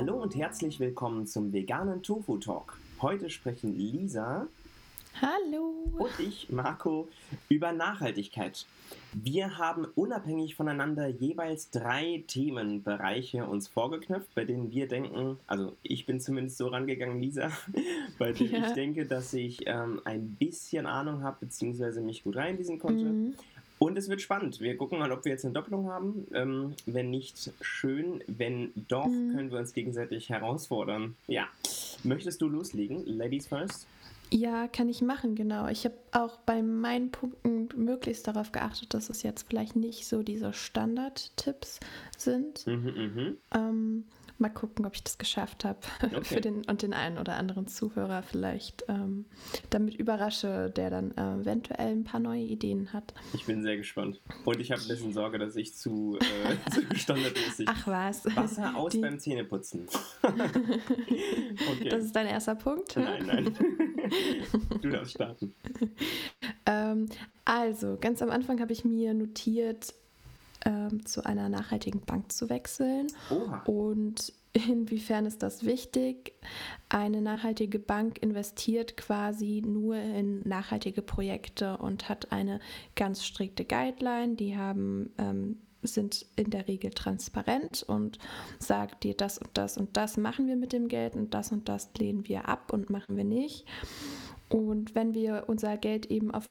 Hallo und herzlich willkommen zum veganen Tofu Talk. Heute sprechen Lisa Hallo und ich, Marco, über Nachhaltigkeit. Wir haben unabhängig voneinander jeweils drei Themenbereiche uns vorgeknöpft, bei denen wir denken, also ich bin zumindest so rangegangen, Lisa, bei denen ja. ich denke, dass ich ähm, ein bisschen Ahnung habe, beziehungsweise mich gut reinlesen konnte. Mhm. Und es wird spannend. Wir gucken mal, ob wir jetzt eine Doppelung haben. Ähm, wenn nicht, schön. Wenn doch, mhm. können wir uns gegenseitig herausfordern. Ja. Möchtest du loslegen? Ladies first? Ja, kann ich machen, genau. Ich habe auch bei meinen Punkten möglichst darauf geachtet, dass es jetzt vielleicht nicht so diese Standard-Tipps sind. Mhm, mh. ähm, mal gucken, ob ich das geschafft habe okay. für den und den einen oder anderen Zuhörer vielleicht ähm, damit überrasche, der dann äh, eventuell ein paar neue Ideen hat. Ich bin sehr gespannt. Und ich habe ein bisschen Sorge, dass ich zu, äh, zu standardmäßig Ach was. Wasser aus Die... beim Zähneputzen. okay. Das ist dein erster Punkt? Nein, nein. du darfst starten. Ähm, also, ganz am Anfang habe ich mir notiert, ähm, zu einer nachhaltigen Bank zu wechseln. Oha. Und inwiefern ist das wichtig? Eine nachhaltige Bank investiert quasi nur in nachhaltige Projekte und hat eine ganz strikte Guideline. Die haben ähm, sind in der Regel transparent und sagt dir, das und das und das machen wir mit dem Geld und das und das lehnen wir ab und machen wir nicht. Und wenn wir unser Geld eben auf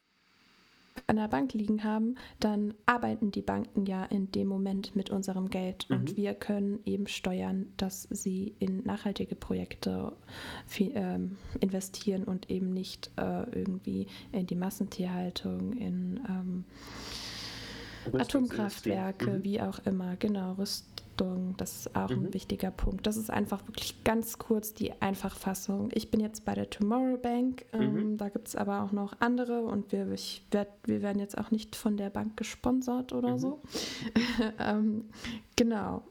an der Bank liegen haben, dann arbeiten die Banken ja in dem Moment mit unserem Geld mhm. und wir können eben steuern, dass sie in nachhaltige Projekte viel, ähm, investieren und eben nicht äh, irgendwie in die Massentierhaltung, in ähm, Atomkraftwerke, mhm. wie auch immer, genau, Rüst Richtung. Das ist auch mhm. ein wichtiger Punkt. Das ist einfach wirklich ganz kurz die Einfachfassung. Ich bin jetzt bei der Tomorrow Bank. Ähm, mhm. Da gibt es aber auch noch andere und wir, ich werd, wir werden jetzt auch nicht von der Bank gesponsert oder mhm. so. ähm, genau.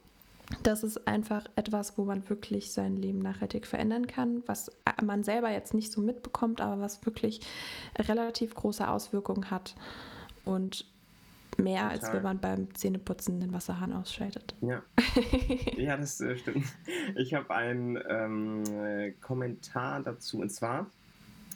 Das ist einfach etwas, wo man wirklich sein Leben nachhaltig verändern kann, was man selber jetzt nicht so mitbekommt, aber was wirklich relativ große Auswirkungen hat. Und Mehr, Total. als wenn man beim Zähneputzen den Wasserhahn ausschaltet. Ja, ja das äh, stimmt. Ich habe einen ähm, äh, Kommentar dazu und zwar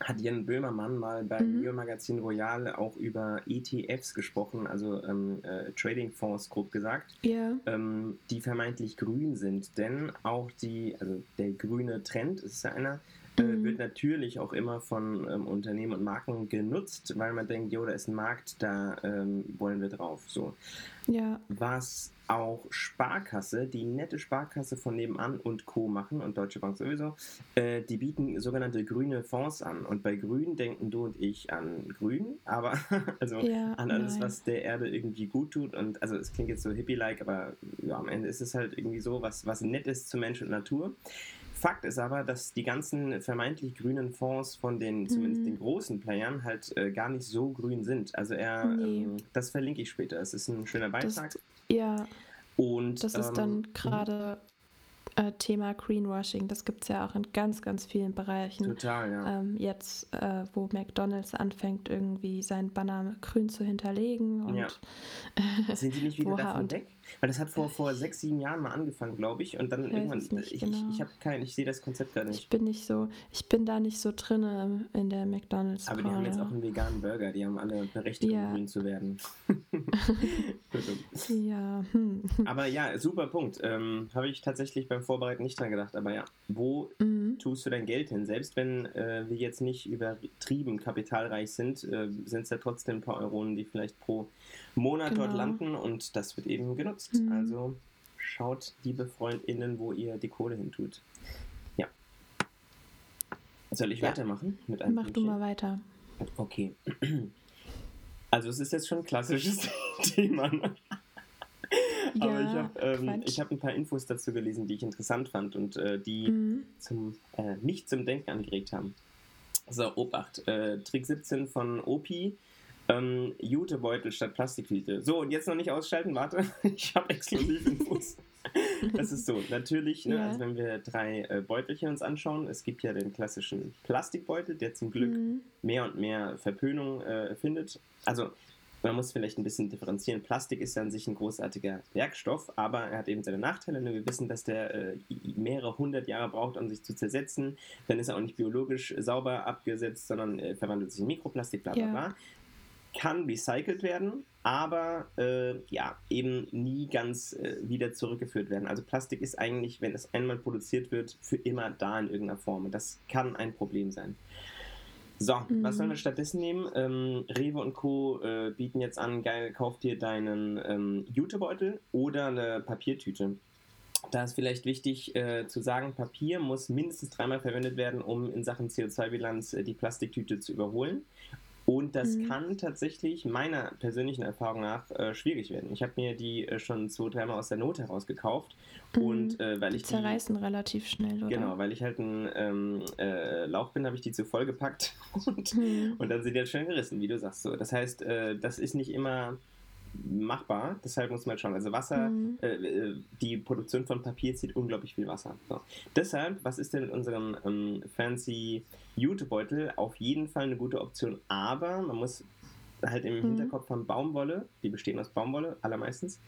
hat Jan Böhmermann mal beim mhm. Magazin Royal auch über ETFs gesprochen, also ähm, äh, Trading Fonds grob gesagt, yeah. ähm, die vermeintlich grün sind. Denn auch die, also der grüne Trend, ist ja einer, mhm. wird natürlich auch immer von ähm, Unternehmen und Marken genutzt, weil man denkt, jo, da ist ein Markt, da ähm, wollen wir drauf. So. Ja. Was auch Sparkasse, die nette Sparkasse von nebenan und Co. machen und Deutsche Bank sowieso, äh, die bieten sogenannte grüne Fonds an. Und bei Grün denken du und ich an Grün, aber also ja, an alles, nein. was der Erde irgendwie gut tut. Und also es klingt jetzt so hippie-like, aber ja, am Ende ist es halt irgendwie so, was, was nett ist zu Mensch und Natur. Fakt ist aber, dass die ganzen vermeintlich grünen Fonds von den, zumindest den mhm. großen Playern, halt äh, gar nicht so grün sind. Also er, nee. ähm, das verlinke ich später. Es ist ein schöner Beitrag. Das, ja. Und, das ist ähm, dann mhm. gerade äh, Thema Greenwashing. Das gibt es ja auch in ganz, ganz vielen Bereichen. Total, ja. Ähm, jetzt, äh, wo McDonalds anfängt, irgendwie sein Banner grün zu hinterlegen. Und, ja. Sind die nicht wieder davon weg? Weil das hat vor, vor sechs, sieben Jahren mal angefangen, glaube ich. Und dann ich irgendwann, nicht, ich, genau. ich, ich habe kein, ich sehe das Konzept gar nicht. Ich bin nicht so, ich bin da nicht so drin in der McDonalds. Aber die haben jetzt auch einen veganen Burger, die haben alle Berechtigung, ja. grün zu werden. ja. Hm. Aber ja, super Punkt. Ähm, habe ich tatsächlich beim Vorbereiten nicht dran gedacht. Aber ja, wo mhm. tust du dein Geld hin? Selbst wenn äh, wir jetzt nicht übertrieben kapitalreich sind, äh, sind es ja trotzdem ein paar Euronen, die vielleicht pro Monat genau. dort landen und das wird eben genutzt. Mhm. Also schaut, liebe FreundInnen, wo ihr die Kohle hin tut. Ja. Soll ich ja. weitermachen mit einem Mach Pünktchen? du mal weiter. Okay. Also es ist jetzt schon ein klassisches Thema. Ne? Ja, Aber ich habe ähm, hab ein paar Infos dazu gelesen, die ich interessant fand und äh, die mhm. zum, äh, mich zum Denken angeregt haben. So, Obacht. Äh, Trick 17 von Opi ähm, Jutebeutel statt Plastiktüte. So, und jetzt noch nicht ausschalten, warte, ich habe exklusiv Infos. das ist so, natürlich, ne, ja. also wenn wir drei äh, Beutelchen uns anschauen, es gibt ja den klassischen Plastikbeutel, der zum Glück mhm. mehr und mehr Verpönung äh, findet. Also man muss vielleicht ein bisschen differenzieren. Plastik ist ja an sich ein großartiger Werkstoff, aber er hat eben seine Nachteile. Wir wissen, dass der äh, mehrere hundert Jahre braucht, um sich zu zersetzen. Dann ist er auch nicht biologisch sauber abgesetzt, sondern äh, verwandelt sich in Mikroplastik, bla bla bla. Kann recycelt werden, aber äh, ja, eben nie ganz äh, wieder zurückgeführt werden. Also Plastik ist eigentlich, wenn es einmal produziert wird, für immer da in irgendeiner Form. Und das kann ein Problem sein. So, mhm. was sollen wir stattdessen nehmen? Ähm, Rewe und Co. Äh, bieten jetzt an, geil, kauf dir deinen ähm, Jutebeutel oder eine Papiertüte. Da ist vielleicht wichtig äh, zu sagen, Papier muss mindestens dreimal verwendet werden, um in Sachen CO2-Bilanz äh, die Plastiktüte zu überholen. Und das mhm. kann tatsächlich meiner persönlichen Erfahrung nach äh, schwierig werden. Ich habe mir die äh, schon zwei, dreimal aus der Not heraus gekauft. Mhm. Und äh, weil ich die zerreißen die, relativ schnell, oder? Genau, weil ich halt ein ähm, äh, Lauch bin, habe ich die zu voll gepackt und, mhm. und dann sind die halt schnell gerissen, wie du sagst. So. Das heißt, äh, das ist nicht immer machbar. Deshalb muss man schauen. Also Wasser, mhm. äh, äh, die Produktion von Papier zieht unglaublich viel Wasser. So. Deshalb, was ist denn mit unserem ähm, fancy Jutebeutel? Auf jeden Fall eine gute Option, aber man muss halt im mhm. Hinterkopf haben Baumwolle, die bestehen aus Baumwolle allermeistens,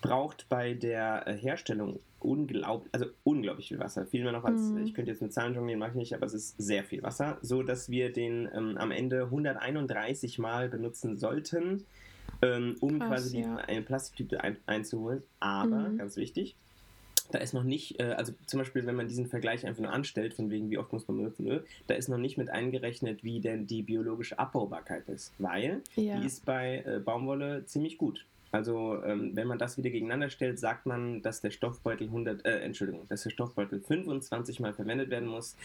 braucht bei der äh, Herstellung unglaublich, also unglaublich viel Wasser. Viel mehr noch als, mhm. ich könnte jetzt mit Zahlen jonglieren, mache ich nicht, aber es ist sehr viel Wasser, so dass wir den ähm, am Ende 131 Mal benutzen sollten ähm, um Krass, quasi ja. eine Plastiktüte ein, einzuholen. Aber, mhm. ganz wichtig, da ist noch nicht, äh, also zum Beispiel, wenn man diesen Vergleich einfach nur anstellt, von wegen, wie oft muss man benutzen, Öl, da ist noch nicht mit eingerechnet, wie denn die biologische Abbaubarkeit ist. Weil ja. die ist bei äh, Baumwolle ziemlich gut. Also, ähm, wenn man das wieder gegeneinander stellt, sagt man, dass der Stoffbeutel 100, äh, Entschuldigung, dass der Stoffbeutel 25 Mal verwendet werden muss.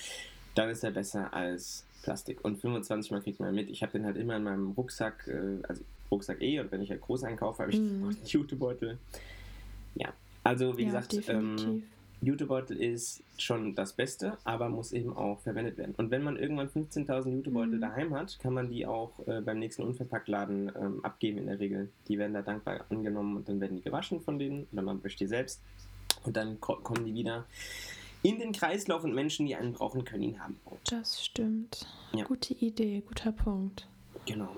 Dann ist er besser als Plastik. Und 25 Mal kriegt man mit. Ich habe den halt immer in meinem Rucksack, äh, also Rucksack eh, und wenn ich halt groß einkaufe, habe ich mm. einen Jutebeutel. Ja, also wie ja, gesagt, ähm, Jutebeutel ist schon das Beste, aber muss eben auch verwendet werden. Und wenn man irgendwann 15.000 Jutebeutel mm. daheim hat, kann man die auch äh, beim nächsten Unverpacktladen ähm, abgeben in der Regel. Die werden da dankbar angenommen und dann werden die gewaschen von denen oder man wäscht die selbst und dann kommen die wieder in den Kreislauf und Menschen, die einen brauchen, können ihn haben. Das stimmt. Ja. Gute Idee, guter Punkt. Genau.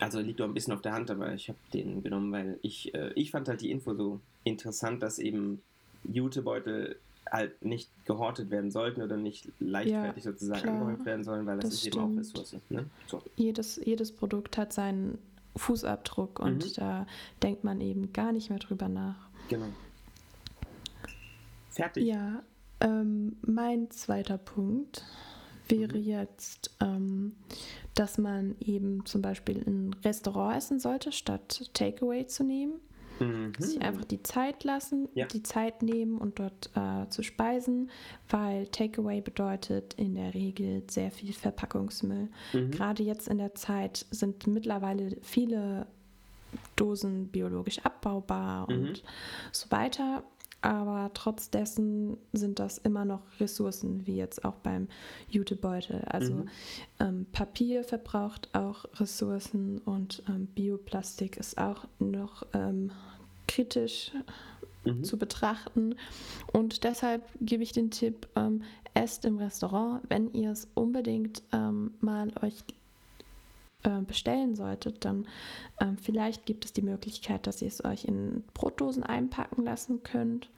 Also liegt doch ein bisschen auf der Hand, aber ich habe den genommen, weil ich, äh, ich fand halt die Info so interessant, dass eben Jutebeutel halt nicht gehortet werden sollten oder nicht leichtfertig ja, sozusagen klar. angehäuft werden sollen, weil das, das ist stimmt. eben auch Ressource. Ne? So. Jedes, jedes Produkt hat seinen Fußabdruck und mhm. da denkt man eben gar nicht mehr drüber nach. Genau. Fertig. Ja, ähm, mein zweiter Punkt wäre jetzt, ähm, dass man eben zum Beispiel in ein Restaurant essen sollte, statt Takeaway zu nehmen. Mhm. Sich einfach die Zeit lassen, ja. die Zeit nehmen und dort äh, zu speisen, weil Takeaway bedeutet in der Regel sehr viel Verpackungsmüll. Mhm. Gerade jetzt in der Zeit sind mittlerweile viele Dosen biologisch abbaubar und mhm. so weiter aber trotz dessen sind das immer noch Ressourcen, wie jetzt auch beim Jutebeutel. Also mhm. ähm, Papier verbraucht auch Ressourcen und ähm, Bioplastik ist auch noch ähm, kritisch mhm. zu betrachten. Und deshalb gebe ich den Tipp, ähm, esst im Restaurant, wenn ihr es unbedingt ähm, mal euch äh, bestellen solltet, dann ähm, vielleicht gibt es die Möglichkeit, dass ihr es euch in Brotdosen einpacken lassen könnt.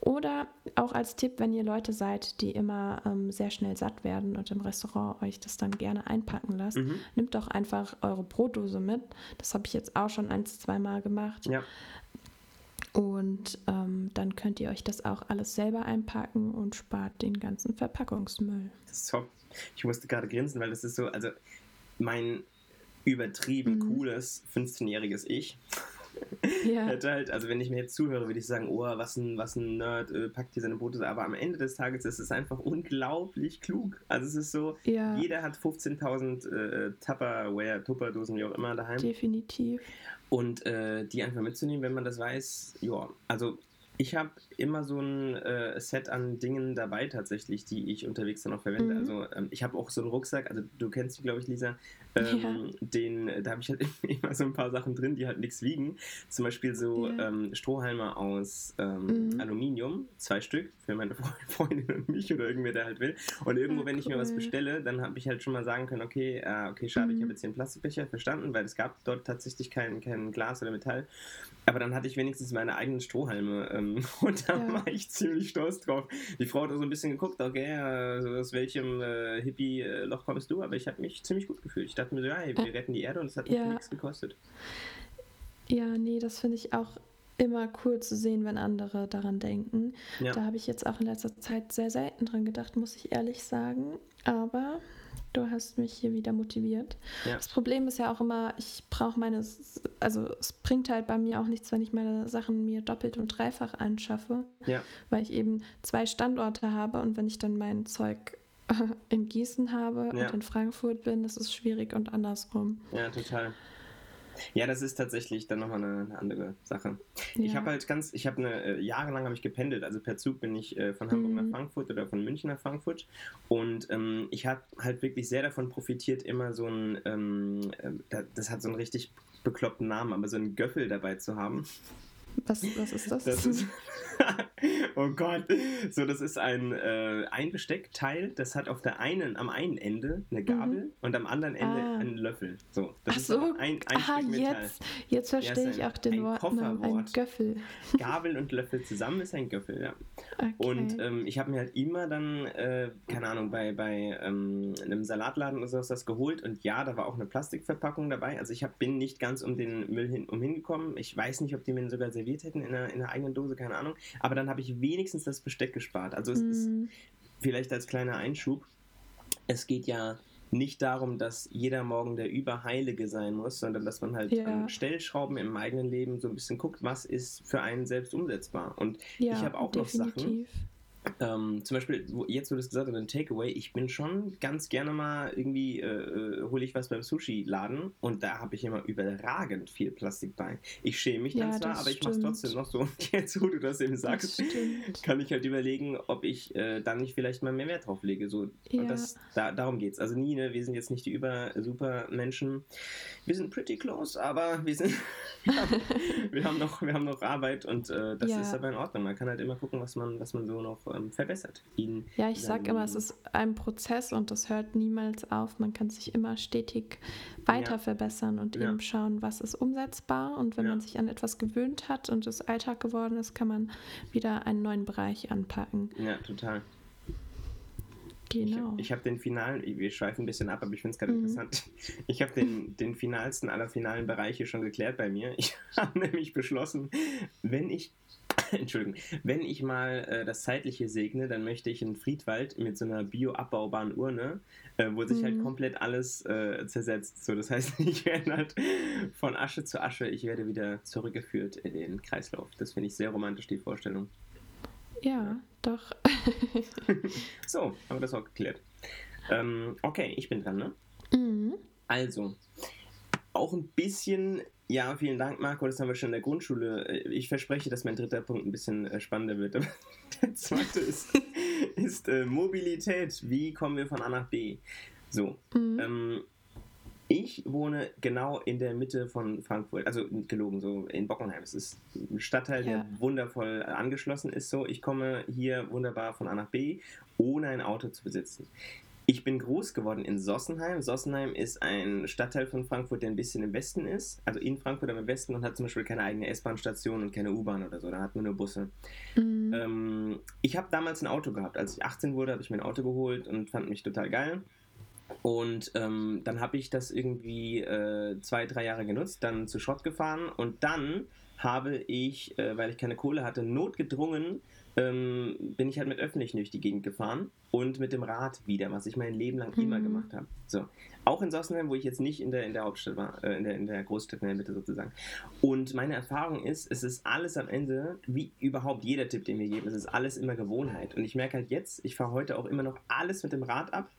Oder auch als Tipp, wenn ihr Leute seid, die immer ähm, sehr schnell satt werden und im Restaurant euch das dann gerne einpacken lasst, mhm. nehmt doch einfach eure Brotdose mit. Das habe ich jetzt auch schon ein, zwei Mal gemacht. Ja. Und ähm, dann könnt ihr euch das auch alles selber einpacken und spart den ganzen Verpackungsmüll. Top. Ich musste gerade grinsen, weil das ist so, also mein übertrieben mhm. cooles 15-jähriges Ich. Ja. Hätte halt, also wenn ich mir jetzt zuhöre, würde ich sagen, oh, was ein, was ein Nerd, äh, packt hier seine Boote. Aber am Ende des Tages ist es einfach unglaublich klug. Also es ist so, ja. jeder hat 15.000 äh, Tupperware, Tupperdosen, wie auch immer daheim. Definitiv. Und äh, die einfach mitzunehmen, wenn man das weiß, ja, also Ich habe immer so ein äh, Set an Dingen dabei tatsächlich, die ich unterwegs dann auch verwende. Mhm. Also ähm, ich habe auch so einen Rucksack, also du kennst die, glaube ich, Lisa. Ähm, ja. den, da habe ich halt immer so ein paar Sachen drin, die halt nichts wiegen. Zum Beispiel so ja. ähm, Strohhalme aus ähm, mhm. Aluminium, zwei Stück für meine Freundin und mich oder irgendwer, der halt will. Und irgendwo, ja, wenn ich mir was bestelle, dann habe ich halt schon mal sagen können, okay, äh, okay, schade, mhm. ich habe jetzt hier einen Plastikbecher, verstanden, weil es gab dort tatsächlich kein, kein Glas oder Metall. Aber dann hatte ich wenigstens meine eigenen Strohhalme ähm, und da ja. war ich ziemlich stolz drauf. Die Frau hat so ein bisschen geguckt, okay, also aus welchem äh, Hippie-Loch kommst du? Aber ich habe mich ziemlich gut gefühlt. Ich dachte mir so, ja, wir retten die Erde und es hat ja. nichts gekostet. Ja, nee, das finde ich auch immer cool zu sehen, wenn andere daran denken. Ja. Da habe ich jetzt auch in letzter Zeit sehr selten dran gedacht, muss ich ehrlich sagen. Aber du hast mich hier wieder motiviert. Ja. Das Problem ist ja auch immer, ich brauche meine, also es bringt halt bei mir auch nichts, wenn ich meine Sachen mir doppelt und dreifach anschaffe, ja. weil ich eben zwei Standorte habe und wenn ich dann mein Zeug in Gießen habe ja. und in Frankfurt bin, das ist schwierig und andersrum. Ja, total. Ja, das ist tatsächlich dann nochmal eine, eine andere Sache. Ja. Ich habe halt ganz, ich habe eine, äh, jahrelang habe ich gependelt, also per Zug bin ich äh, von Hamburg mhm. nach Frankfurt oder von München nach Frankfurt und ähm, ich habe halt wirklich sehr davon profitiert, immer so ein, ähm, äh, das hat so einen richtig bekloppten Namen, aber so einen Göffel dabei zu haben. Was, was ist das? das ist, oh Gott. So, das ist ein, äh, ein Besteckteil, das hat auf der einen, am einen Ende eine Gabel mhm. und am anderen Ende ah. einen Löffel. So, das Ach so. ist ein, ein ah, Stück Metall. Jetzt, jetzt verstehe ich auch den Wort. Ein Göffel. Gabel und Löffel zusammen ist ein Göffel, ja. Okay. Und ähm, ich habe mir halt immer dann, äh, keine Ahnung, bei, bei ähm, einem Salatladen oder sowas das geholt und ja, da war auch eine Plastikverpackung dabei. Also ich hab, bin nicht ganz um den Müll hin, um hingekommen. Ich weiß nicht, ob die mir sogar serviert hätten in einer, in einer eigenen Dose, keine Ahnung. Aber dann habe ich wenigstens das Besteck gespart. Also es mm. ist mhm. vielleicht als kleiner Einschub. Es geht ja nicht darum, dass jeder Morgen der Überheilige sein muss, sondern dass man halt ja. an Stellschrauben im eigenen Leben so ein bisschen guckt, was ist für einen selbst umsetzbar. Und ja, ich habe auch definitiv. noch Sachen, ähm, zum Beispiel, jetzt wurde es gesagt, ein Takeaway, ich bin schon ganz gerne mal irgendwie, äh, äh, hole ich was beim Sushi-Laden und da habe ich immer überragend viel Plastik bei. Ich schäme mich dann ja, zwar, aber ich mache es trotzdem noch so. Und jetzt, wo du das eben sagst, das kann ich halt überlegen, ob ich äh, dann nicht vielleicht mal mehr Wert drauf lege. So. Ja. Das, da, darum geht es. Also nie, ne, wir sind jetzt nicht die über-super-Menschen. Wir sind pretty close, aber wir sind, wir, haben, wir, haben, noch, wir haben noch Arbeit und äh, das ja. ist aber in Ordnung. Man kann halt immer gucken, was man, was man so noch ähm, verbessert. Ihn ja, ich sage immer, es ist ein Prozess und das hört niemals auf. Man kann sich immer stetig weiter ja. verbessern und ja. eben schauen, was ist umsetzbar. Und wenn ja. man sich an etwas gewöhnt hat und es Alltag geworden ist, kann man wieder einen neuen Bereich anpacken. Ja, total. Genau. Ich, ich habe den finalen, wir schweifen ein bisschen ab, aber ich finde es gerade mhm. interessant. Ich habe den, den finalsten aller finalen Bereiche schon geklärt bei mir. Ich habe nämlich beschlossen, wenn ich Entschuldigung, wenn ich mal äh, das Zeitliche segne, dann möchte ich in Friedwald mit so einer bioabbaubaren Urne, äh, wo sich halt mhm. halt komplett alles äh, zersetzt. So, das heißt, ich werde halt von Asche zu Asche, ich werde wieder zurückgeführt in den Kreislauf. Das finde ich sehr romantisch, die Vorstellung. Ja, doch. so, haben wir das auch geklärt. Ähm, okay, ich bin dran, ne? Mhm. Also, auch ein bisschen ja, vielen Dank, Marco. Das haben wir schon in der Grundschule. Äh, ich verspreche, dass mein dritter Punkt ein bisschen äh, spannender wird. Aber der zweite ist, ist äh, Mobilität. Wie kommen wir von A nach B? So. Mhm. Ähm, ich wohne genau in der Mitte von Frankfurt, also gelogen, so in Bockenheim. Es ist ein Stadtteil, ja. der wundervoll angeschlossen ist. So, ich komme hier wunderbar von A nach B, ohne ein Auto zu besitzen. Ich bin groß geworden in Sossenheim. Sossenheim ist ein Stadtteil von Frankfurt, der ein bisschen im Westen ist, also in Frankfurt aber im Westen und hat zum Beispiel keine eigene S-Bahn-Station und keine U-Bahn oder so. Da hat man nur Busse. Mhm. Ähm, ich habe damals ein Auto gehabt. Als ich 18 wurde, habe ich mir ein Auto geholt und fand mich total geil. Und ähm, dann habe ich das irgendwie äh, zwei, drei Jahre genutzt, dann zu Schrott gefahren und dann habe ich, äh, weil ich keine Kohle hatte, notgedrungen ähm, bin ich halt mit öffentlichen durch die Gegend gefahren und mit dem Rad wieder, was ich mein Leben lang mhm. immer gemacht habe. So. Auch in Sossenheim, wo ich jetzt nicht in der, in der Hauptstadt war, äh, in, der, in der Großstadt in der Mitte sozusagen. Und meine Erfahrung ist, es ist alles am Ende, wie überhaupt jeder Tipp, den wir geben, es ist alles immer Gewohnheit. Und ich merke halt jetzt, ich fahre heute auch immer noch alles mit dem Rad ab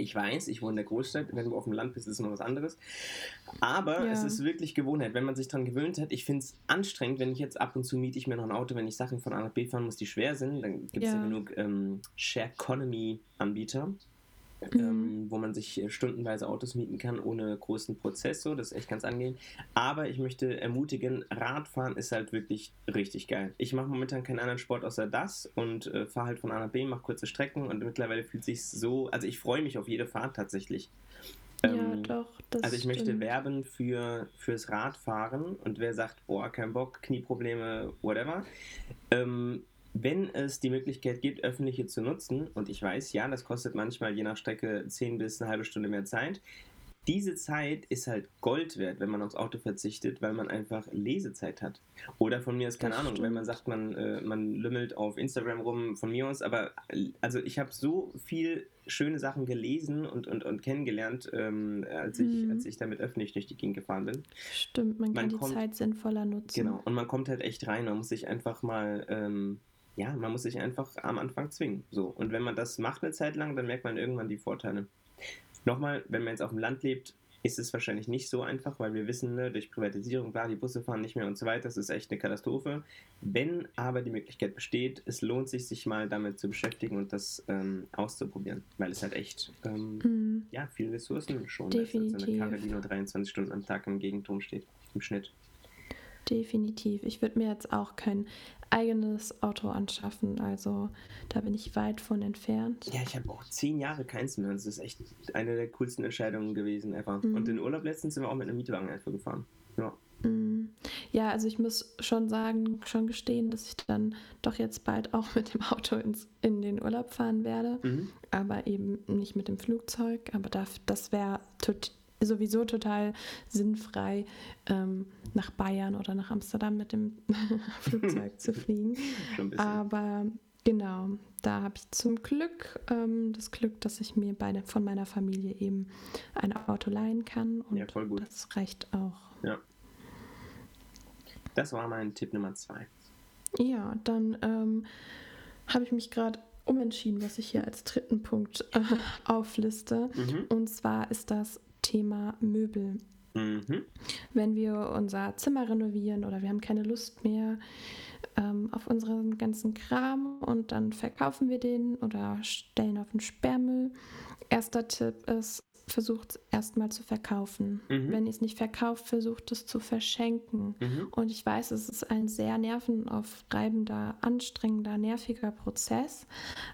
Ich weiß, ich wohne in der Großstadt, wenn du auf dem Land bist, ist es noch was anderes. Aber ja. es ist wirklich Gewohnheit, wenn man sich daran gewöhnt hat. Ich finde es anstrengend, wenn ich jetzt ab und zu miete ich mir noch ein Auto, wenn ich Sachen von A nach B fahren muss, die schwer sind. Dann gibt es ja. ja. genug ähm, Share Economy Anbieter. Mhm. Ähm, wo man sich stundenweise Autos mieten kann ohne großen Prozess. So, das ist echt ganz angenehm. Aber ich möchte ermutigen, Radfahren ist halt wirklich richtig geil. Ich mache momentan keinen anderen Sport außer das und äh, fahre halt von A nach B, mache kurze Strecken und mittlerweile fühlt sich so, also ich freue mich auf jede Fahrt tatsächlich. Ähm, ja, doch. also ich stimmt. möchte werben für, fürs Radfahren und wer sagt, boah, kein Bock, Knieprobleme, whatever. Ähm, wenn es die Möglichkeit gibt, öffentliche zu nutzen, und ich weiß, ja, das kostet manchmal je nach Strecke 10 bis eine halbe Stunde mehr Zeit, diese Zeit ist halt Gold wert, wenn man aufs Auto verzichtet, weil man einfach Lesezeit hat. Oder von mir ist keine das Ahnung, stimmt. wenn man sagt, man, äh, man lümmelt auf Instagram rum, von mir aus, aber also ich habe so viel schöne Sachen gelesen und, und, und kennengelernt, ähm, als, ich, mhm. als ich damit öffentlich durch die Gegend gefahren bin. Stimmt, man, man kann kommt, die Zeit sinnvoller nutzen. Genau, und man kommt halt echt rein, man muss sich einfach mal ähm, ja, man muss sich einfach am Anfang zwingen. So. Und wenn man das macht eine Zeit lang, dann merkt man irgendwann die Vorteile. Nochmal, wenn man jetzt auf dem Land lebt, ist es wahrscheinlich nicht so einfach, weil wir wissen, ne, durch Privatisierung, klar, die Busse fahren nicht mehr und so weiter, das ist echt eine Katastrophe. Wenn aber die Möglichkeit besteht, es lohnt sich, sich mal damit zu beschäftigen und das ähm, auszuprobieren, weil es halt echt ähm, mm. ja, viele Ressourcen schon Definitiv. ist. Also eine Karre, die nur 23 Stunden am Tag im Gegenturm steht, im Schnitt. Definitiv. Ich würde mir jetzt auch kein eigenes Auto anschaffen. Also da bin ich weit von entfernt. Ja, ich habe auch zehn Jahre keins mehr. Das ist echt eine der coolsten Entscheidungen gewesen einfach. Mhm. Und in Urlaub letztens sind wir auch mit einem Mietwagen einfach gefahren. Ja. Mhm. Ja, also ich muss schon sagen, schon gestehen, dass ich dann doch jetzt bald auch mit dem Auto ins, in den Urlaub fahren werde. Mhm. Aber eben nicht mit dem Flugzeug. Aber das, das wäre sowieso total sinnfrei, ähm, nach Bayern oder nach Amsterdam mit dem Flugzeug zu fliegen. Aber genau, da habe ich zum Glück ähm, das Glück, dass ich mir bei, von meiner Familie eben ein Auto leihen kann. Und ja, voll gut. das reicht auch. Ja. Das war mein Tipp Nummer zwei. Ja, dann ähm, habe ich mich gerade umentschieden, was ich hier als dritten Punkt äh, aufliste. Mhm. Und zwar ist das Thema Möbel. Mhm. Wenn wir unser Zimmer renovieren oder wir haben keine Lust mehr ähm, auf unseren ganzen Kram und dann verkaufen wir den oder stellen auf den Sperrmüll. Erster Tipp ist, versucht es erstmal zu verkaufen. Mhm. Wenn ihr es nicht verkauft, versucht es zu verschenken. Mhm. Und ich weiß, es ist ein sehr nervenaufreibender, anstrengender, nerviger Prozess.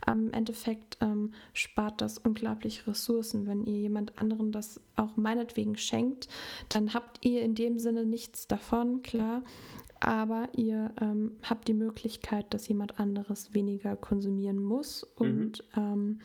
Am Endeffekt ähm, spart das unglaublich Ressourcen. Wenn ihr jemand anderen das auch meinetwegen schenkt, dann habt ihr in dem Sinne nichts davon, klar. Aber ihr ähm, habt die Möglichkeit, dass jemand anderes weniger konsumieren muss mhm. und mhm. ähm,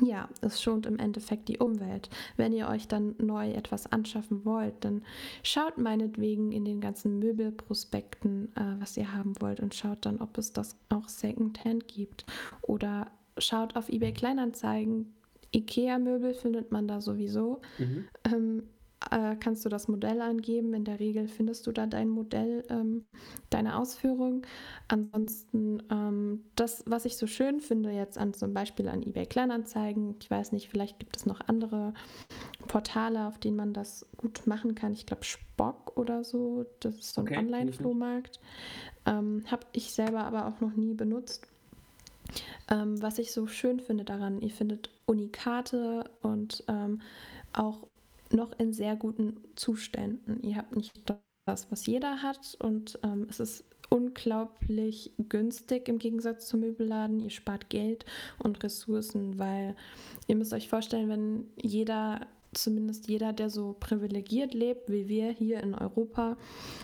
ja, es schont im Endeffekt die Umwelt. Wenn ihr euch dann neu etwas anschaffen wollt, dann schaut meinetwegen in den ganzen Möbelprospekten, äh, was ihr haben wollt und schaut dann, ob es das auch Secondhand gibt. Oder schaut auf eBay Kleinanzeigen. Ikea-Möbel findet man da sowieso. Mhm. Ähm, äh, kannst du das Modell angeben. In der Regel findest du da dein Modell, ähm, deine Ausführung. Ansonsten, ähm, das, was ich so schön finde, jetzt an zum Beispiel an eBay Kleinanzeigen, ich weiß nicht, vielleicht gibt es noch andere Portale, auf denen man das gut machen kann. Ich glaube, Spock oder so, das ist so ein okay, Online-Flohmarkt. Ähm, Habe ich selber aber auch noch nie benutzt. Ähm, was ich so schön finde daran, ihr findet Unikate und ähm, auch noch in sehr guten Zuständen. Ihr habt nicht das, was jeder hat und ähm, es ist unglaublich günstig im Gegensatz zum Möbelladen. Ihr spart Geld und Ressourcen, weil ihr müsst euch vorstellen, wenn jeder zumindest jeder, der so privilegiert lebt, wie wir hier in Europa,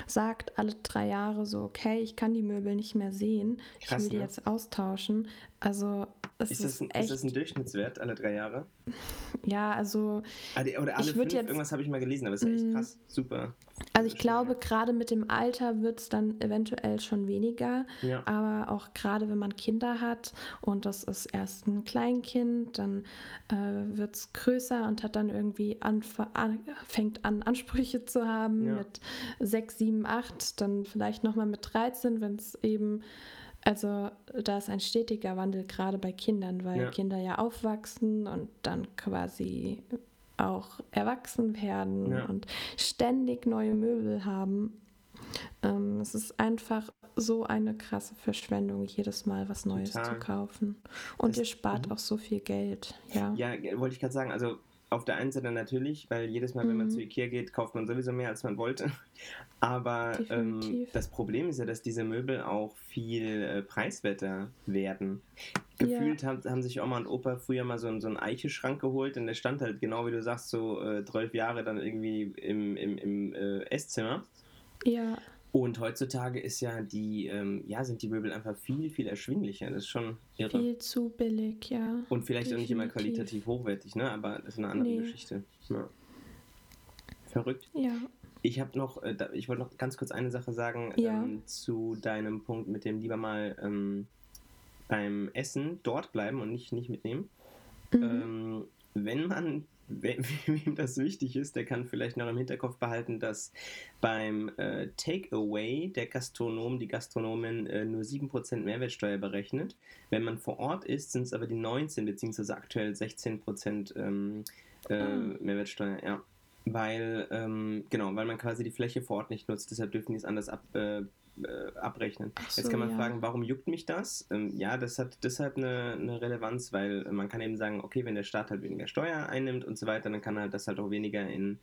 sagt alle drei Jahre so, okay, ich kann die Möbel nicht mehr sehen, Krass, ich will die ne? jetzt austauschen. Also es ist, das ein, echt, ist das ein Durchschnittswert alle drei Jahre? Ja, also. Ah, oder alle fünf, jetzt, irgendwas habe ich mal gelesen, aber es ist echt mm. krass, super. Also ich glaube, gerade mit dem Alter wird es dann eventuell schon weniger. Ja. Aber auch gerade wenn man Kinder hat und das ist erst ein Kleinkind, dann äh, wird es größer und hat dann irgendwie an, fängt an, Ansprüche zu haben ja. mit sechs, sieben, acht, dann vielleicht nochmal mit 13, wenn es eben Also da ist ein stetiger Wandel, gerade bei Kindern, weil ja. Kinder ja aufwachsen und dann quasi auch erwachsen werden ja. und ständig neue Möbel haben. Ähm, es ist einfach so eine krasse Verschwendung, jedes Mal was Neues Total. zu kaufen. Und das, ihr spart mhm. auch so viel Geld. Ja, ja wollte ich gerade sagen. Also auf der einen Seite natürlich, weil jedes Mal, wenn man mhm. zu Ikea geht, kauft man sowieso mehr, als man wollte. Aber ähm, das Problem ist ja, dass diese Möbel auch viel äh, preiswerter werden. Gefühlt ja. haben, haben, sich Oma und Opa früher mal so, so einen Eichelschrank geholt und der stand halt, genau wie du sagst, so äh, 12 Jahre dann irgendwie im, im, im äh, Esszimmer. Ja. Und heutzutage ist ja die, ähm, ja, sind die Möbel einfach viel, viel erschwinglicher. Das ist schon irre. Viel zu billig, ja. Und vielleicht Definitiv. auch nicht immer qualitativ hochwertig, ne? Aber das ist eine andere nee. Geschichte. Ja. Verrückt. Ja. Ich habe noch, äh, ich wollte noch ganz kurz eine Sache sagen ja. ähm, zu deinem Punkt mit dem lieber mal ähm, beim Essen dort bleiben und nicht, nicht mitnehmen. Mhm. Ähm, wenn man wem das wichtig ist, der kann vielleicht noch im Hinterkopf behalten, dass beim äh, Takeaway der Gastronom, die Gastronomin äh, nur 7% Mehrwertsteuer berechnet. Wenn man vor Ort ist, sind es aber die 19 bzw. aktuell 16% ähm, äh, ah. Mehrwertsteuer, ja. Weil, ähm, genau, weil man quasi die Fläche vor Ort nicht nutzt, deshalb dürfen die es anders ab, äh, äh, abrechnen. So, Jetzt kann man ja. fragen, warum juckt mich das? Ähm, ja, das hat deshalb eine, eine, Relevanz, weil man kann eben sagen, okay, wenn der Staat halt weniger Steuer einnimmt und so weiter, dann kann er das halt auch weniger in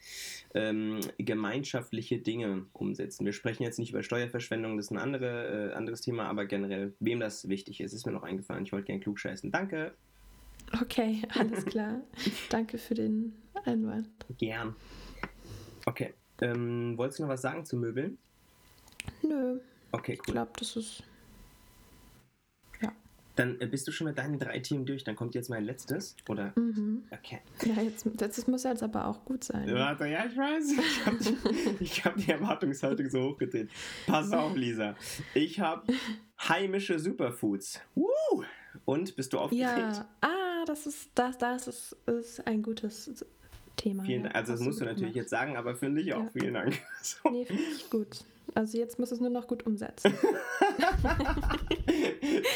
ähm, gemeinschaftliche Dinge umsetzen. Wir sprechen jetzt nicht über Steuerverschwendung, das ist ein andere, äh, anderes Thema, aber generell, wem das wichtig ist, ist mir noch eingefallen. Ich wollte gerne klug scheißen. Danke. Okay, alles klar. Danke für den Einwand. Gern. Okay. Ähm, wolltest du noch was sagen zu Möbeln? Nö. Okay, cool. Ich glaube, das ist. Ja. Dann äh, bist du schon mit deinen drei Teams durch. Dann kommt jetzt mein letztes, oder? Mhm. Okay. Ja, jetzt, das muss jetzt aber auch gut sein. Warte, ja, ich weiß. Ich habe die, hab die Erwartungshaltung so hochgedreht. Pass auf, Lisa. Ich habe heimische Superfoods. Woo! Und bist du aufgeregt? Ja. Ah, das ist, das, das ist, ist ein gutes Thema. Vielen Dank. Also, das musst du natürlich gemacht. jetzt sagen, aber finde ich auch. Ja. Vielen Dank. So. Nee, finde ich gut. Also jetzt muss es nur noch gut umsetzen.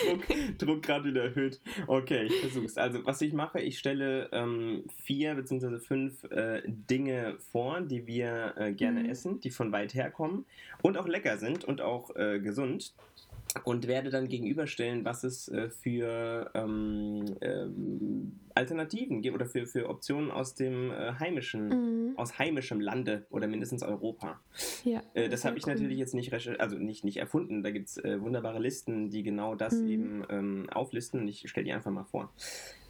Druck, Druck gerade wieder erhöht. Okay, ich versuch's. Also was ich mache, ich stelle ähm, vier bzw. fünf äh, Dinge vor, die wir äh, gerne mhm. essen, die von weit her kommen und auch lecker sind und auch äh, gesund und werde dann gegenüberstellen, was es äh, für ähm, ähm, Alternativen gibt oder für, für Optionen aus dem äh, heimischen, mhm. aus heimischem Lande oder mindestens Europa. Ja, äh, das habe ich cool. natürlich jetzt nicht also nicht, nicht erfunden. Da gibt es äh, wunderbare Listen, die genau das mhm. eben ähm, auflisten. Ich stelle die einfach mal vor.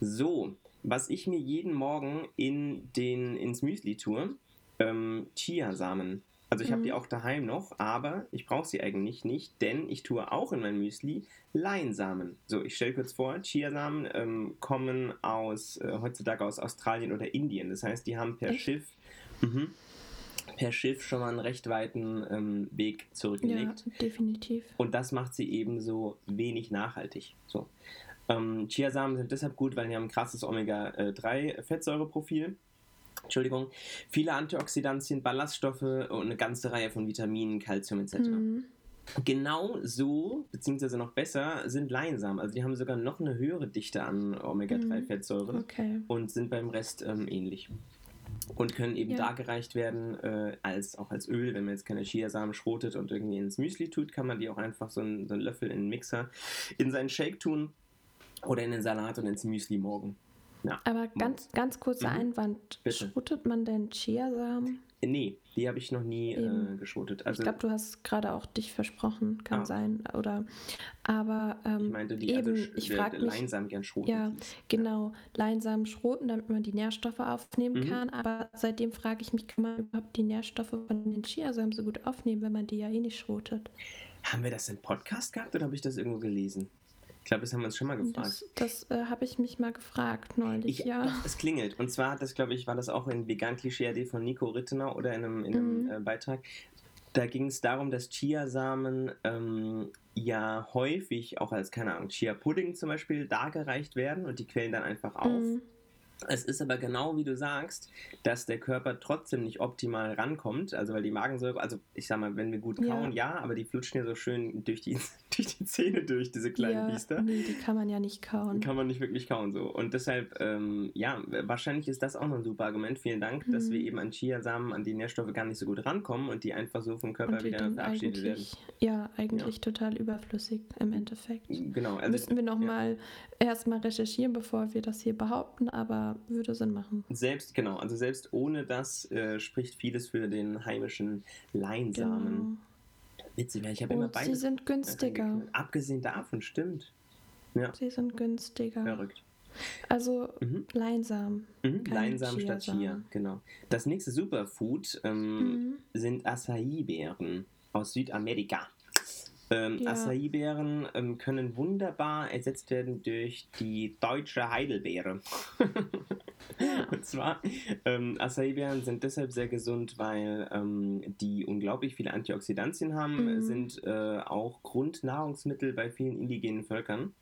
So, was ich mir jeden Morgen in den, ins Müsli tue, ähm, Chiasamen. Also ich mhm. habe die auch daheim noch, aber ich brauche sie eigentlich nicht, denn ich tue auch in mein Müsli Leinsamen. So, ich stelle kurz vor, Chiasamen ähm, kommen aus äh, heutzutage aus Australien oder Indien. Das heißt, die haben per Echt? Schiff mh, per Schiff schon mal einen recht weiten ähm, Weg zurückgelegt. Ja, definitiv. Und das macht sie eben so wenig nachhaltig. So. Ähm, Chiasamen sind deshalb gut, weil sie haben ein krasses Omega-3-Fettsäureprofil. Entschuldigung, viele Antioxidantien, Ballaststoffe und eine ganze Reihe von Vitaminen, Kalzium etc. Mhm. Genau so, beziehungsweise noch besser, sind Leinsamen. Also die haben sogar noch eine höhere Dichte an Omega-3-Fettsäuren mhm. okay. und sind beim Rest ähm, ähnlich. Und können eben ja. dargereicht werden äh, als auch als Öl. Wenn man jetzt keine Chiasamen schrotet und irgendwie ins Müsli tut, kann man die auch einfach so einen, so einen Löffel in den Mixer in seinen Shake tun oder in den Salat und ins Müsli morgen. Ja. Aber ganz, ganz kurzer mhm. Einwand. Bitte. Schrotet man denn Chiasamen? Nee, die habe ich noch nie äh, geschotet. Also, ich glaube, du hast gerade auch dich versprochen, kann ah. sein. Oder, aber ähm, ich meinte, die, eben, also, ich frage mich, Leinsamen gern schroten. Ja, genau, Leinsamen schroten, damit man die Nährstoffe aufnehmen mhm. kann. Aber seitdem frage ich mich, kann man überhaupt die Nährstoffe von den Chiasamen so gut aufnehmen, wenn man die ja eh nicht schrotet? Haben wir das im Podcast gehabt oder habe ich das irgendwo gelesen? Ich glaube, das haben wir uns schon mal gefragt. Das, das äh, habe ich mich mal gefragt neulich, ich, ja. Es klingelt. Und zwar, das glaube ich, war das auch in Vegan Klischee von Nico Rittener oder in einem, in einem mhm. äh, Beitrag. Da ging es darum, dass Chiasamen ähm, ja häufig auch als, keine Ahnung, Chia-Pudding zum Beispiel dargereicht werden und die quellen dann einfach auf. Mhm. Es ist aber genau wie du sagst, dass der Körper trotzdem nicht optimal rankommt. Also weil die Magensäure, also ich sag mal, wenn wir gut kauen, ja, ja aber die flutschen ja so schön durch die, durch die Zähne durch, diese kleinen ja, Biester. Nee, die kann man ja nicht kauen. Kann man nicht wirklich kauen so. Und deshalb, ähm, ja, wahrscheinlich ist das auch noch ein super Argument. Vielen Dank, mhm. dass wir eben an Chiasamen, an die Nährstoffe gar nicht so gut rankommen und die einfach so vom Körper wieder verabschiedet werden. Ja, eigentlich ja. total überflüssig im Endeffekt. Genau. Also, Müssten wir nochmal ja. erstmal recherchieren, bevor wir das hier behaupten, aber würde Sinn machen. Selbst, genau, also selbst ohne das äh, spricht vieles für den heimischen Leinsamen. Genau. Witzig, ich habe immer beide. Sie sind günstiger. Abgesehen davon, stimmt. Ja. Sie sind günstiger. Verrückt. Also mhm. Leinsamen. Mhm. Leinsamen statt Chia, genau. Das nächste Superfood ähm, mhm. sind Acai-Beeren aus Südamerika. Ähm, ja. Acai-Beeren ähm, können wunderbar ersetzt werden durch die deutsche Heidelbeere. Und zwar, ähm, Acai-Beeren sind deshalb sehr gesund, weil ähm, die unglaublich viele Antioxidantien haben, mhm. sind äh, auch Grundnahrungsmittel bei vielen indigenen Völkern.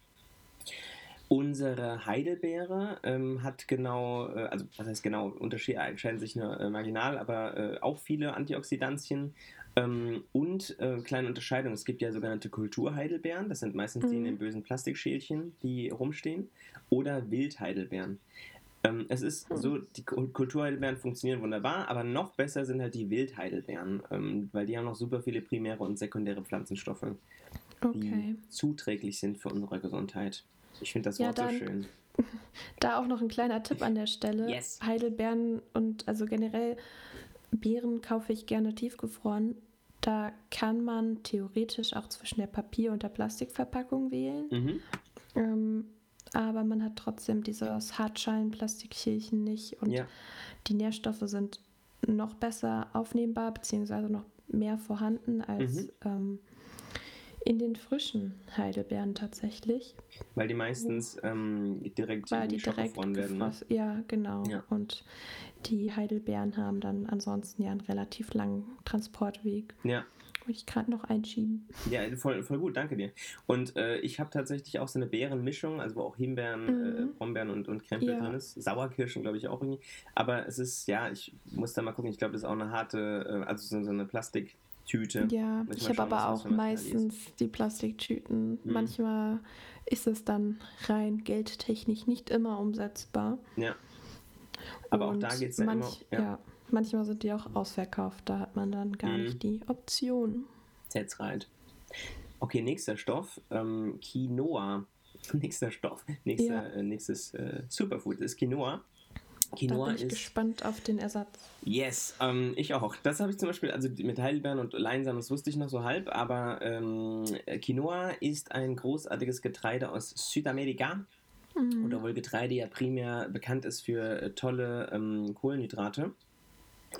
Unsere Heidelbeere ähm, hat genau, äh, also was heißt genau, Unterschiede entscheiden sich nur äh, marginal, aber äh, auch viele Antioxidantien ähm, und äh, kleine Unterscheidung, es gibt ja sogenannte Kulturheidelbeeren, das sind meistens mhm. die in den bösen Plastikschälchen, die rumstehen, oder Wildheidelbeeren. Ähm, es ist mhm. so, die Kulturheidelbeeren funktionieren wunderbar, aber noch besser sind halt die Wildheidelbeeren, ähm, weil die haben noch super viele primäre und sekundäre Pflanzenstoffe, okay. die zuträglich sind für unsere Gesundheit. Ich finde das Wort ja, so schön. Da auch noch ein kleiner Tipp an der Stelle. Yes. Heidelbeeren und also generell Beeren kaufe ich gerne tiefgefroren. Da kann man theoretisch auch zwischen der Papier- und der Plastikverpackung wählen. Mhm. Ähm, aber man hat trotzdem dieses Hartschalenplastikchälchen nicht und ja. die Nährstoffe sind noch besser aufnehmbar beziehungsweise noch mehr vorhanden als mhm. ähm, in den frischen Heidelbeeren tatsächlich. Weil die meistens ähm, direkt Weil die direkt werden. Ne? Ja, genau. Ja. Und die Heidelbeeren haben dann ansonsten ja einen relativ langen Transportweg. Ja. Wollte ich gerade noch einschieben. Ja, voll, voll gut, danke dir. Und äh, ich habe tatsächlich auch so eine Beerenmischung, also wo auch Himbeeren, äh, mhm. äh, Brombeeren und, und Krempel ja. drin ist. Sauerkirschen, glaube ich, auch irgendwie. Aber es ist, ja, ich muss da mal gucken, ich glaube, das ist auch eine harte, äh, also so, so eine Plastik- Tüte. Ja, ich habe aber auch meistens die Plastiktüten. Hm. Manchmal ist es dann rein geldtechnisch nicht immer umsetzbar. Ja. Aber Und auch da geht es ja manch, immer. Ja. ja. Manchmal sind die auch ausverkauft. Da hat man dann gar hm. nicht die Option. That's right. Okay, nächster Stoff. Ähm, Quinoa. nächster Stoff. Nächster, ja. äh, nächstes äh, Superfood ist Quinoa. Quinoa da bin ich ist, gespannt auf den Ersatz. Yes, ähm, ich auch. Das habe ich zum Beispiel, also mit Heidelbeeren und Leinsamen, das wusste ich noch so halb, aber ähm, Quinoa ist ein großartiges Getreide aus Südamerika. Mhm. Oder wohl Getreide ja primär bekannt ist für äh, tolle ähm, Kohlenhydrate.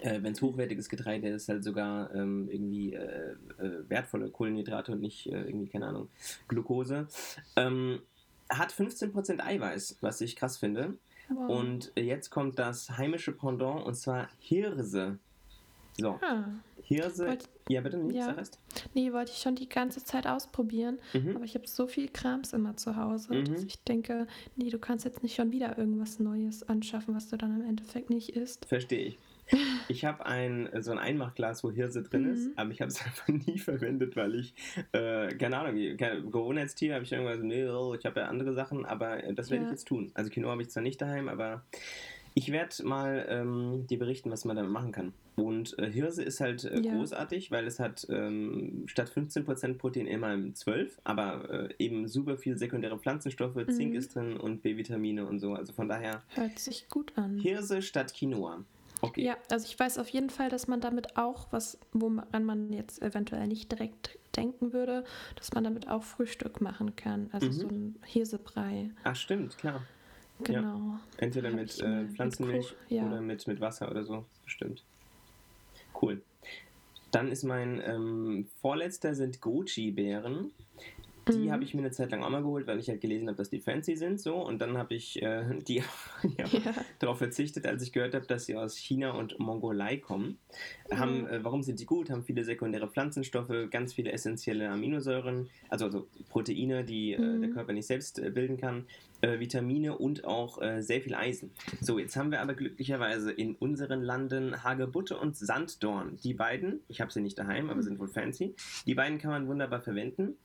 Äh, Wenn es hochwertiges Getreide ist, halt sogar ähm, irgendwie äh, äh, wertvolle Kohlenhydrate und nicht äh, irgendwie, keine Ahnung, Glucose. Ähm, hat 15% Eiweiß, was ich krass finde. Wow. Und jetzt kommt das heimische Pendant und zwar Hirse. So. Ah. Hirse. Wollt, ja, bitte nicht, ja. erst. Nee, wollte ich schon die ganze Zeit ausprobieren, mhm. aber ich habe so viel Krams immer zu Hause, mhm. dass ich denke, nee, du kannst jetzt nicht schon wieder irgendwas Neues anschaffen, was du dann im Endeffekt nicht isst. Verstehe ich. Ich habe ein, so ein Einmachglas, wo Hirse drin mhm. ist, aber ich habe es einfach nie verwendet, weil ich, äh, keine Ahnung, Gewohnheitstier habe ich irgendwas, nee, oh, ich habe ja andere Sachen, aber das werde ja. ich jetzt tun. Also Kino habe ich zwar nicht daheim, aber ich werde mal ähm, dir berichten, was man damit machen kann. Und äh, Hirse ist halt äh, ja. großartig, weil es hat ähm, statt 15% Protein immer 12, aber äh, eben super viel sekundäre Pflanzenstoffe, mhm. Zink ist drin und B-Vitamine und so. Also von daher. Hört sich gut an. Hirse statt Quinoa. Okay. Ja, also ich weiß auf jeden Fall, dass man damit auch, was, woran man jetzt eventuell nicht direkt denken würde, dass man damit auch Frühstück machen kann. Also mhm. so ein Hirsebrei. Ach, stimmt, klar. Genau. Ja. Entweder mit äh, Pflanzenmilch mit ja. oder mit, mit Wasser oder so, bestimmt. Cool. Dann ist mein ähm, vorletzter sind Goji-Beeren. Die mhm. habe ich mir eine Zeit lang auch mal geholt, weil ich halt gelesen habe, dass die fancy sind so. Und dann habe ich äh, die ja, ja. darauf verzichtet, als ich gehört habe, dass sie aus China und Mongolei kommen. Mhm. Haben, äh, warum sind die gut? Haben viele sekundäre Pflanzenstoffe, ganz viele essentielle Aminosäuren, also, also Proteine, die mhm. äh, der. Körper nicht selbst äh, bilden kann, äh, Vitamine und auch äh, sehr viel Eisen. So, jetzt haben wir aber glücklicherweise in unseren Landen Hagebutte und Sanddorn. Die beiden, ich habe sie nicht daheim, aber mhm. sind wohl fancy, die beiden kann man wunderbar verwenden.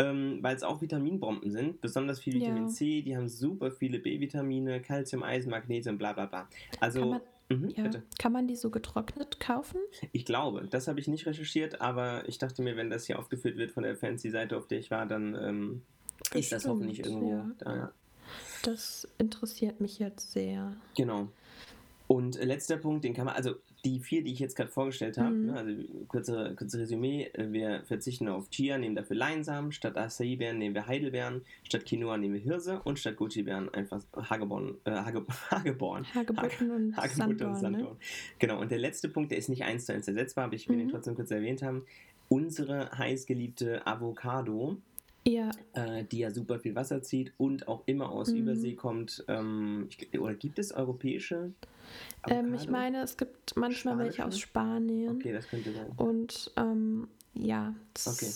Ähm, weil es auch Vitaminbomben sind, besonders viel Vitamin ja. C, die haben super viele B-Vitamine, Calcium, Eisen, Magnesium, bla bla bla. Also kann man, mhm, ja. kann man die so getrocknet kaufen? Ich glaube, das habe ich nicht recherchiert, aber ich dachte mir, wenn das hier aufgeführt wird von der Fancy-Seite, auf der ich war, dann ähm, ist das hoffentlich irgendwo ja. da. Das interessiert mich jetzt sehr. Genau. Und äh, letzter Punkt, den kann man, also die vier, die ich jetzt gerade vorgestellt habe, mhm. ne, also kurze, kurze Resümee, äh, wir verzichten auf Chia, nehmen dafür Leinsamen, statt Acai-Beeren nehmen wir Heidelbeeren, statt Quinoa nehmen wir Hirse und statt Gucci-Beeren einfach Hageborn, äh, Hage, Hageborn. Hagebutten und Hagebutte und Sanddorn. Ne? Genau, und der letzte Punkt, der ist nicht eins zu eins ersetzbar, aber ich will mhm. ihn trotzdem kurz erwähnt haben. Unsere heißgeliebte Avocado, ja. Äh, die ja super viel Wasser zieht und auch immer aus mhm. Übersee kommt. Ähm, ich, oder gibt es europäische? Ähm, ich meine, es gibt manchmal Spanischen? welche aus Spanien. Okay, das könnte sein. Und ähm, ja. Okay.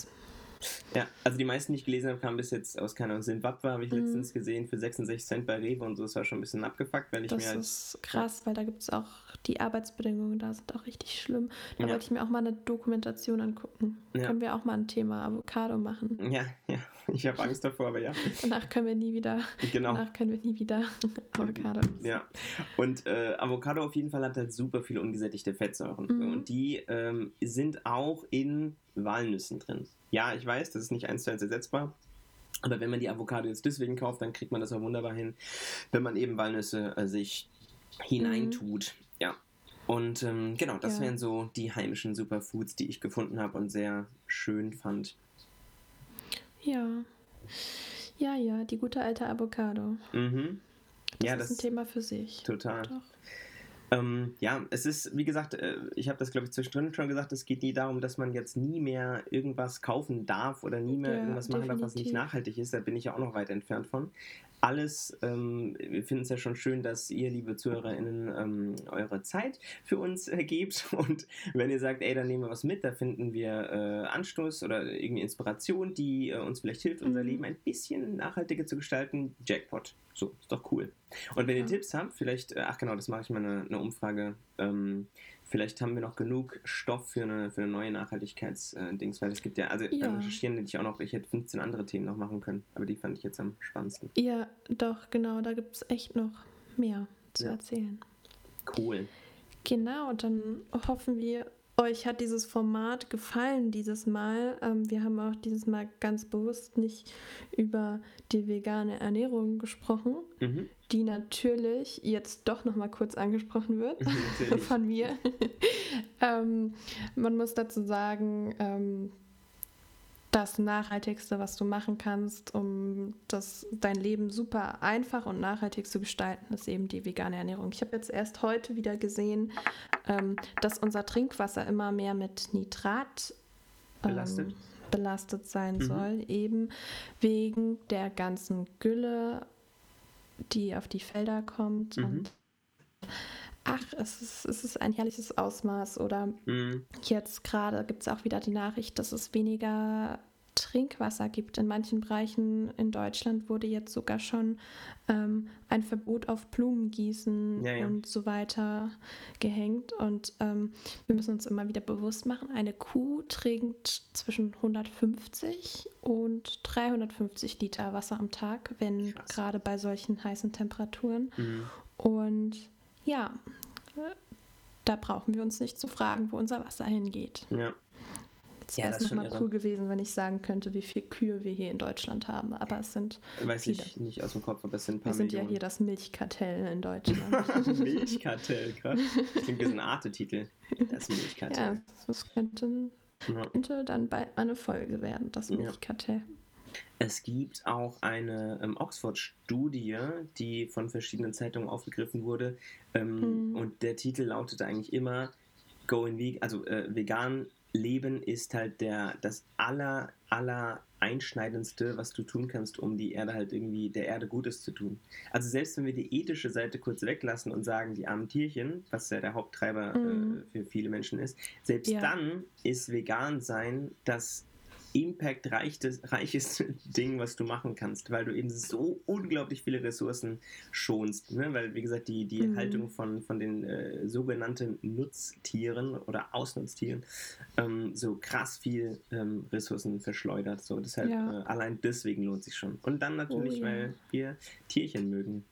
Ja, also die meisten, die ich gelesen habe, kamen bis jetzt aus, keine Ahnung, Zimbabwe, habe ich mhm. letztens gesehen, für 66 Cent bei Rewe und so. Das war schon ein bisschen abgefuckt, weil ich das mir halt. Das ist krass, weil da gibt es auch, die Arbeitsbedingungen da sind auch richtig schlimm. Da ja. wollte ich mir auch mal eine Dokumentation angucken. Ja. Können wir auch mal ein Thema Avocado machen. Ja, ja. Ich habe Angst davor, aber ja. Danach können wir nie wieder. Genau. Danach können wir nie wieder Avocado. Ja. Und äh, Avocado auf jeden Fall hat halt super viele ungesättigte Fettsäuren. Mhm. Und die ähm, sind auch in Walnüssen drin. Ja, ich weiß, das ist nicht eins zu eins ersetzbar. Aber wenn man die Avocado jetzt deswegen kauft, dann kriegt man das auch wunderbar hin, wenn man eben Walnüsse äh, sich hineintut. Und ähm, genau, das ja. wären so die heimischen Superfoods, die ich gefunden habe und sehr schön fand. Ja. Ja, ja, die gute alte Avocado. Mhm. Das ja, ist das ein Thema für sich. Total. Doch. Ähm, ja, es ist, wie gesagt, äh, ich habe das, glaube ich, zwischendrin schon gesagt, es geht nie darum, dass man jetzt nie mehr irgendwas kaufen darf oder nie mehr ja, irgendwas machen darf, was nicht nachhaltig ist. Da bin ich ja auch noch weit entfernt von alles. Ähm, wir finden es ja schon schön, dass ihr, liebe ZuhörerInnen, ähm, eure Zeit für uns äh, gebt. Und wenn ihr sagt, ey, dann nehmen wir was mit, da finden wir äh, Anstoß oder irgendwie Inspiration, die äh, uns vielleicht hilft, unser mhm. Leben ein bisschen nachhaltiger zu gestalten. Jackpot. So, ist doch cool. Und wenn ihr ja. Tipps habt, vielleicht, äh, ach genau, das mache ich mal eine, eine Umfrage. Ähm, vielleicht haben wir noch genug Stoff für eine, für eine neue Nachhaltigkeitsdings, weil es gibt ja, also ja. beim Recherchieren hätte ich auch noch, ich hätte 15 andere Themen noch machen können, aber die fand ich jetzt am spannendsten. Ja, doch, genau, da gibt es echt noch mehr zu ja. erzählen. Cool. Genau, dann hoffen wir, euch hat dieses Format gefallen dieses Mal. Ähm, wir haben auch dieses Mal ganz bewusst nicht über die vegane Ernährung gesprochen, mhm. die natürlich jetzt doch noch mal kurz angesprochen wird von mir. ähm, man muss dazu sagen, ähm, das Nachhaltigste, was du machen kannst, um das, dein Leben super einfach und nachhaltig zu gestalten, ist eben die vegane Ernährung. Ich habe jetzt erst heute wieder gesehen, ähm, dass unser Trinkwasser immer mehr mit Nitrat ähm, belastet, belastet sein mhm. soll, eben wegen der ganzen Gülle, die auf die Felder kommt. Mhm. Und ach, es ist, es ist ein herrliches Ausmaß. Oder mhm. jetzt gerade gibt es auch wieder die Nachricht, dass es weniger Trinkwasser gibt. In manchen Bereichen in Deutschland wurde jetzt sogar schon ähm, ein Verbot auf Blumengießen ja, ja. und so weiter gehängt. Und ähm, wir müssen uns immer wieder bewusst machen, eine Kuh trinkt zwischen 150 und 350 Liter Wasser am Tag, wenn gerade bei solchen heißen Temperaturen. Mhm. Und ja, da brauchen wir uns nicht zu fragen, wo unser Wasser hingeht. Ja. Jetzt wäre es nochmal cool gewesen, wenn ich sagen könnte, wie viele Kühe wir hier in Deutschland haben. Aber es sind. Weiß viele. ich nicht aus dem Kopf, aber es sind ein paar Wir sind Millionen. ja hier das Milchkartell in Deutschland. Milchkartell, krass. Das klingt wie so ein Arte-Titel. Das Milchkartell. Ja, das könnte, könnte dann bald mal eine Folge werden, das Milchkartell. Ja. Es gibt auch eine ähm, Oxford-Studie, die von verschiedenen Zeitungen aufgegriffen wurde. Ähm, mhm. Und der Titel lautete eigentlich immer Going Vegan, also äh, vegan leben ist halt der, das aller, aller einschneidendste, was du tun kannst, um die Erde halt irgendwie der Erde Gutes zu tun. Also selbst wenn wir die ethische Seite kurz weglassen und sagen, die armen Tierchen, was ja der Haupttreiber mhm. äh, für viele Menschen ist, selbst ja. dann ist vegan sein das impactreiches reiches Ding, was du machen kannst, weil du eben so unglaublich viele Ressourcen schonst. Ne? Weil, wie gesagt, die, die mhm. Haltung von, von den äh, sogenannten Nutztieren oder Ausnutztieren ähm, so krass viel ähm, Ressourcen verschleudert. So, deshalb ja. äh, allein deswegen lohnt sich schon. Und dann natürlich, oh, ja. weil wir Tierchen mögen.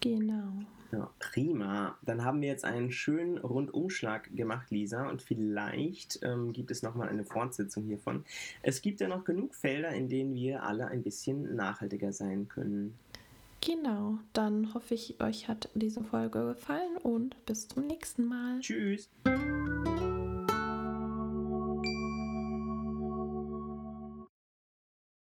Genau. Ja, prima. Dann haben wir jetzt einen schönen Rundumschlag gemacht, Lisa, und vielleicht ähm, gibt es nochmal eine Fortsetzung hiervon. Es gibt ja noch genug Felder, in denen wir alle ein bisschen nachhaltiger sein können. Genau, dann hoffe ich, euch hat diese Folge gefallen und bis zum nächsten Mal. Tschüss.